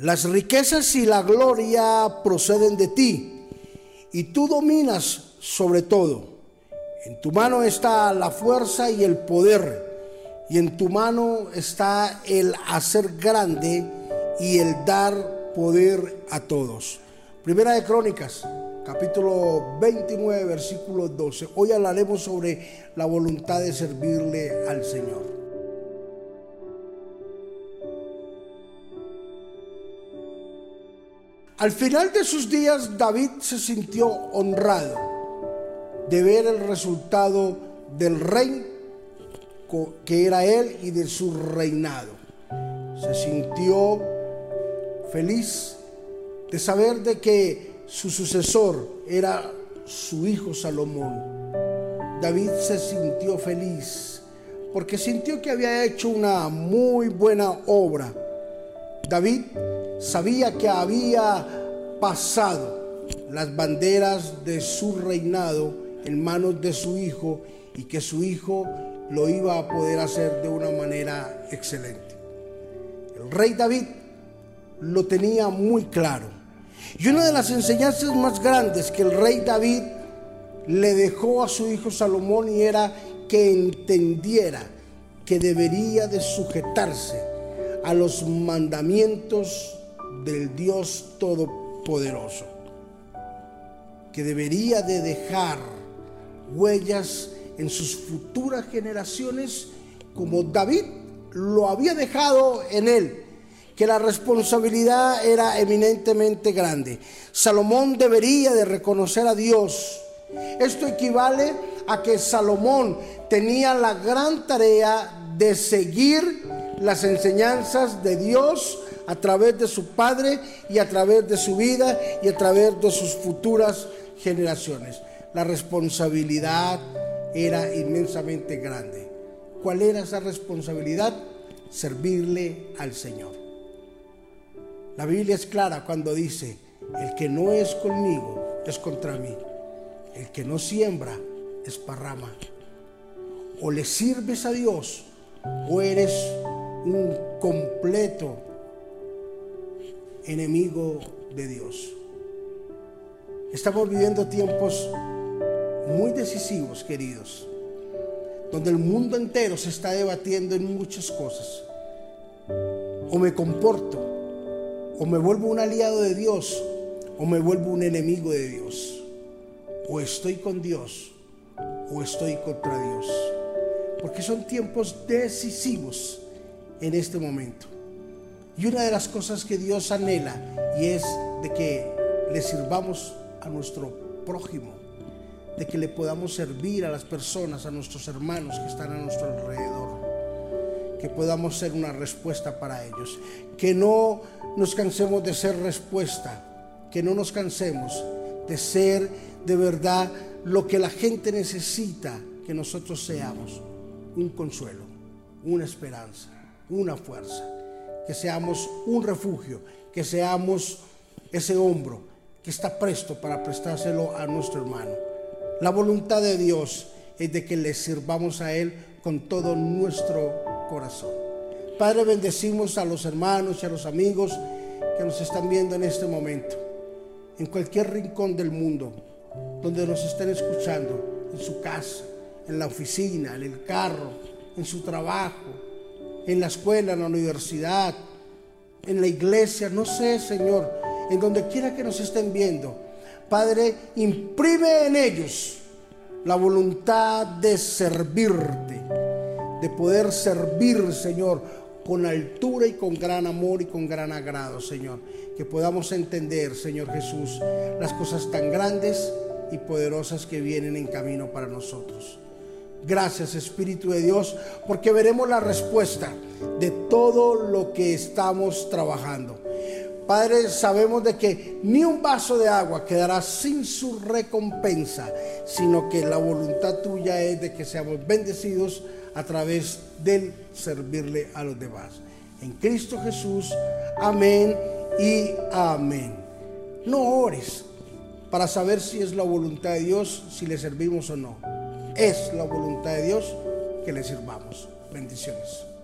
Las riquezas y la gloria proceden de ti, y tú dominas sobre todo. En tu mano está la fuerza y el poder, y en tu mano está el hacer grande y el dar poder a todos. Primera de Crónicas, capítulo 29, versículo 12. Hoy hablaremos sobre la voluntad de servirle al Señor. Al final de sus días, David se sintió honrado de ver el resultado del rey que era él y de su reinado. Se sintió feliz de saber de que su sucesor era su hijo Salomón. David se sintió feliz porque sintió que había hecho una muy buena obra. David sabía que había pasado las banderas de su reinado en manos de su hijo y que su hijo lo iba a poder hacer de una manera excelente. El rey David lo tenía muy claro. Y una de las enseñanzas más grandes que el rey David le dejó a su hijo Salomón y era que entendiera que debería de sujetarse a los mandamientos del Dios Todopoderoso, que debería de dejar huellas en sus futuras generaciones como David lo había dejado en él, que la responsabilidad era eminentemente grande. Salomón debería de reconocer a Dios. Esto equivale a que Salomón tenía la gran tarea de seguir las enseñanzas de Dios a través de su padre y a través de su vida y a través de sus futuras generaciones. La responsabilidad era inmensamente grande. ¿Cuál era esa responsabilidad? Servirle al Señor. La Biblia es clara cuando dice, el que no es conmigo es contra mí. El que no siembra es parrama. O le sirves a Dios o eres un completo enemigo de Dios. Estamos viviendo tiempos muy decisivos, queridos, donde el mundo entero se está debatiendo en muchas cosas. O me comporto, o me vuelvo un aliado de Dios, o me vuelvo un enemigo de Dios. O estoy con Dios, o estoy contra Dios. Porque son tiempos decisivos en este momento. Y una de las cosas que Dios anhela y es de que le sirvamos a nuestro prójimo, de que le podamos servir a las personas, a nuestros hermanos que están a nuestro alrededor, que podamos ser una respuesta para ellos, que no nos cansemos de ser respuesta, que no nos cansemos de ser de verdad lo que la gente necesita que nosotros seamos, un consuelo, una esperanza, una fuerza que seamos un refugio, que seamos ese hombro que está presto para prestárselo a nuestro hermano. La voluntad de Dios es de que le sirvamos a Él con todo nuestro corazón. Padre, bendecimos a los hermanos y a los amigos que nos están viendo en este momento, en cualquier rincón del mundo, donde nos estén escuchando, en su casa, en la oficina, en el carro, en su trabajo, en la escuela, en la universidad, en la iglesia, no sé, Señor, en donde quiera que nos estén viendo. Padre, imprime en ellos la voluntad de servirte, de poder servir, Señor, con altura y con gran amor y con gran agrado, Señor. Que podamos entender, Señor Jesús, las cosas tan grandes y poderosas que vienen en camino para nosotros. Gracias Espíritu de Dios, porque veremos la respuesta de todo lo que estamos trabajando. Padre, sabemos de que ni un vaso de agua quedará sin su recompensa, sino que la voluntad tuya es de que seamos bendecidos a través del servirle a los demás. En Cristo Jesús, amén y amén. No ores para saber si es la voluntad de Dios, si le servimos o no es la voluntad de Dios que le sirvamos. Bendiciones.